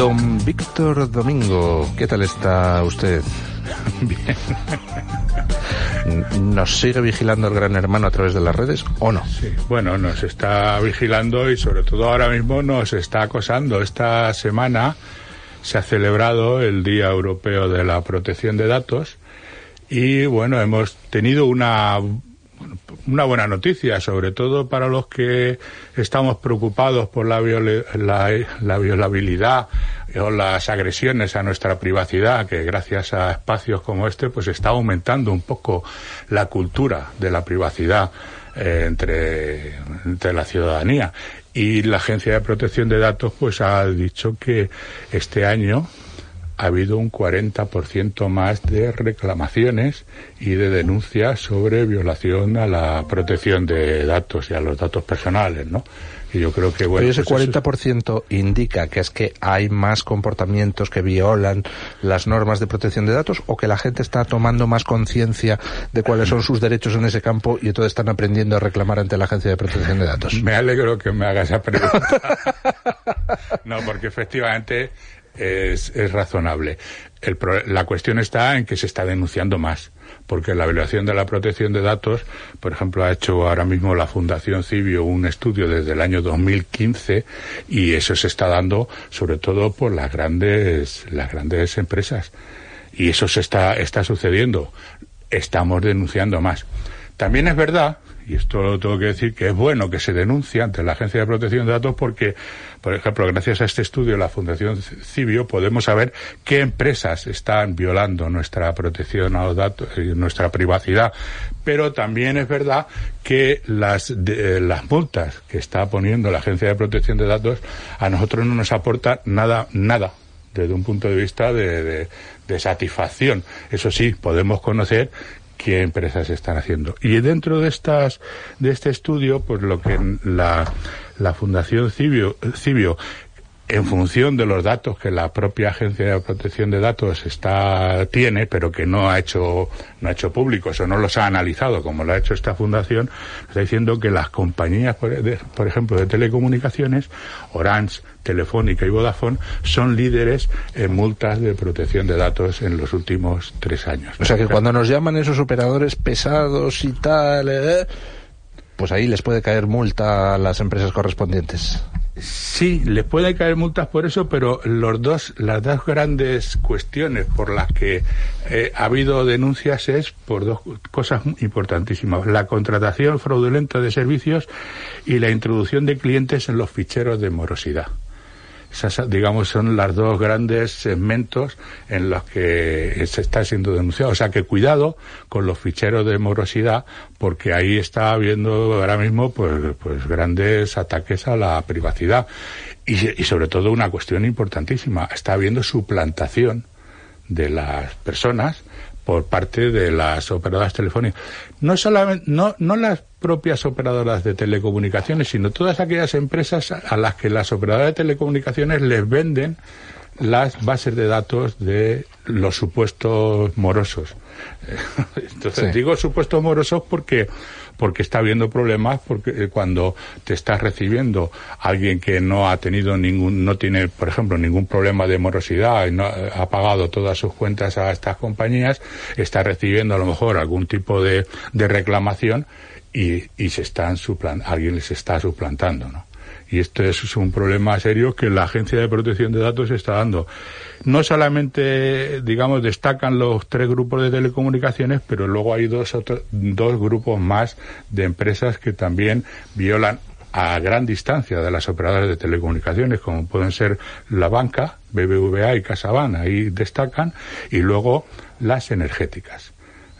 Don Víctor Domingo, ¿qué tal está usted? Bien. ¿Nos sigue vigilando el gran hermano a través de las redes o no? Sí, bueno, nos está vigilando y sobre todo ahora mismo nos está acosando. Esta semana se ha celebrado el Día Europeo de la Protección de Datos y bueno, hemos tenido una una buena noticia, sobre todo para los que estamos preocupados por la, la, violabilidad o las agresiones a nuestra privacidad, que gracias a espacios como este, pues está aumentando un poco la cultura de la privacidad eh, entre, entre la ciudadanía. Y la Agencia de Protección de Datos, pues ha dicho que este año ha habido un 40% más de reclamaciones y de denuncias sobre violación a la protección de datos y a los datos personales, ¿no? Y yo creo que, bueno... ese 40% pues indica que es que hay más comportamientos que violan las normas de protección de datos o que la gente está tomando más conciencia de cuáles son sus derechos en ese campo y entonces están aprendiendo a reclamar ante la Agencia de Protección de Datos. Me alegro que me hagas esa pregunta. no, porque efectivamente es, es razonable. El la cuestión está en que se está denunciando más, porque la evaluación de la protección de datos, por ejemplo, ha hecho ahora mismo la Fundación Cibio un estudio desde el año 2015 y eso se está dando sobre todo por las grandes, las grandes empresas. Y eso se está, está sucediendo. Estamos denunciando más. También es verdad y esto lo tengo que decir, que es bueno que se denuncie ante la Agencia de Protección de Datos porque, por ejemplo, gracias a este estudio de la Fundación Cibio podemos saber qué empresas están violando nuestra protección a los datos y nuestra privacidad. Pero también es verdad que las, las multas que está poniendo la Agencia de Protección de Datos a nosotros no nos aporta nada, nada desde un punto de vista de, de, satisfacción. Eso sí, podemos conocer qué empresas están haciendo. Y dentro de estas de este estudio, pues lo que la, la Fundación Cibio, Cibio en función de los datos que la propia Agencia de Protección de Datos está tiene, pero que no ha hecho no ha hecho públicos o no los ha analizado como lo ha hecho esta fundación, está diciendo que las compañías, por, por ejemplo, de telecomunicaciones, Orange, Telefónica y Vodafone, son líderes en multas de protección de datos en los últimos tres años. O sea que cuando nos llaman esos operadores pesados y tal, eh, pues ahí les puede caer multa a las empresas correspondientes. Sí, les puede caer multas por eso, pero los dos, las dos grandes cuestiones por las que eh, ha habido denuncias es por dos cosas importantísimas. La contratación fraudulenta de servicios y la introducción de clientes en los ficheros de morosidad digamos, son los dos grandes segmentos en los que se está siendo denunciado. O sea que cuidado con los ficheros de morosidad, porque ahí está habiendo ahora mismo pues, pues grandes ataques a la privacidad. Y, y sobre todo una cuestión importantísima, está habiendo suplantación de las personas por parte de las operadoras telefónicas. No solamente, no, no las propias operadoras de telecomunicaciones, sino todas aquellas empresas a las que las operadoras de telecomunicaciones les venden las bases de datos de los supuestos morosos. Entonces digo supuestos morosos porque porque está habiendo problemas porque eh, cuando te estás recibiendo alguien que no ha tenido ningún no tiene por ejemplo ningún problema de morosidad y no ha pagado todas sus cuentas a estas compañías está recibiendo a lo mejor algún tipo de, de reclamación y, y se están suplant alguien les está suplantando no y esto es un problema serio que la Agencia de Protección de Datos está dando. No solamente, digamos, destacan los tres grupos de telecomunicaciones, pero luego hay dos, dos grupos más de empresas que también violan a gran distancia de las operadoras de telecomunicaciones, como pueden ser la banca, BBVA y CasaBank, ahí destacan, y luego las energéticas.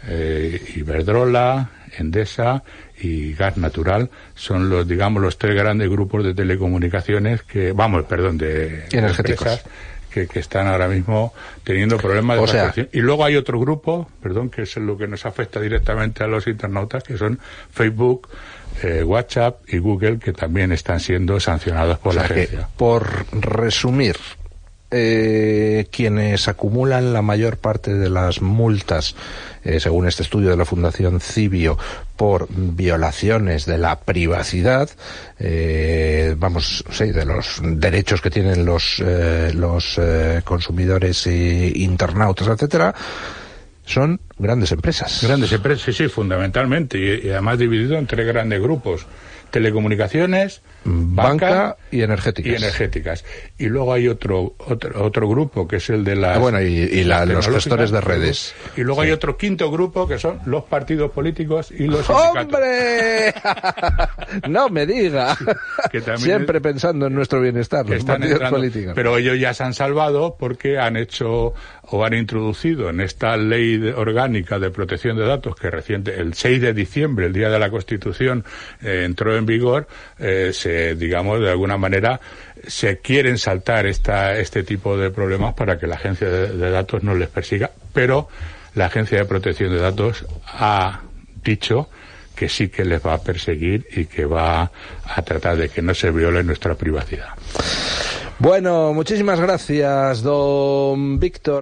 Eh, Iberdrola, Endesa y gas natural son los, digamos, los tres grandes grupos de telecomunicaciones que, vamos, perdón, de energéticos. Que, que, están ahora mismo teniendo problemas de facturación. Y luego hay otro grupo, perdón, que es lo que nos afecta directamente a los internautas, que son Facebook, eh, WhatsApp y Google, que también están siendo sancionados por la agencia. por resumir, eh, quienes acumulan la mayor parte de las multas, eh, según este estudio de la Fundación Cibio, por violaciones de la privacidad, eh, vamos, sí, de los derechos que tienen los, eh, los eh, consumidores e internautas, etcétera, son grandes empresas. Grandes empresas, sí, sí, fundamentalmente, y, además dividido en tres grandes grupos telecomunicaciones, banca, banca y energéticas. y energéticas. Y luego hay otro otro, otro grupo que es el de las Ah, bueno, y- y la- los gestores de redes. Y luego Sí. hay otro quinto grupo que son los partidos políticos y los. ¡Hombre! no me diga. que Siempre es- pensando en nuestro bienestar, los están partidos entrando, políticos. pero ellos ya se han salvado porque han hecho o han introducido en esta ley orgánica de protección de datos que reciente el 6 de diciembre, el día de la Constitución, eh, entró en vigor, eh, se digamos de alguna manera se quieren saltar esta este tipo de problemas para que la agencia de, de datos no les persiga, pero la agencia de protección de datos ha dicho que sí que les va a perseguir y que va a tratar de que no se viole nuestra privacidad. Bueno, muchísimas gracias, don Víctor.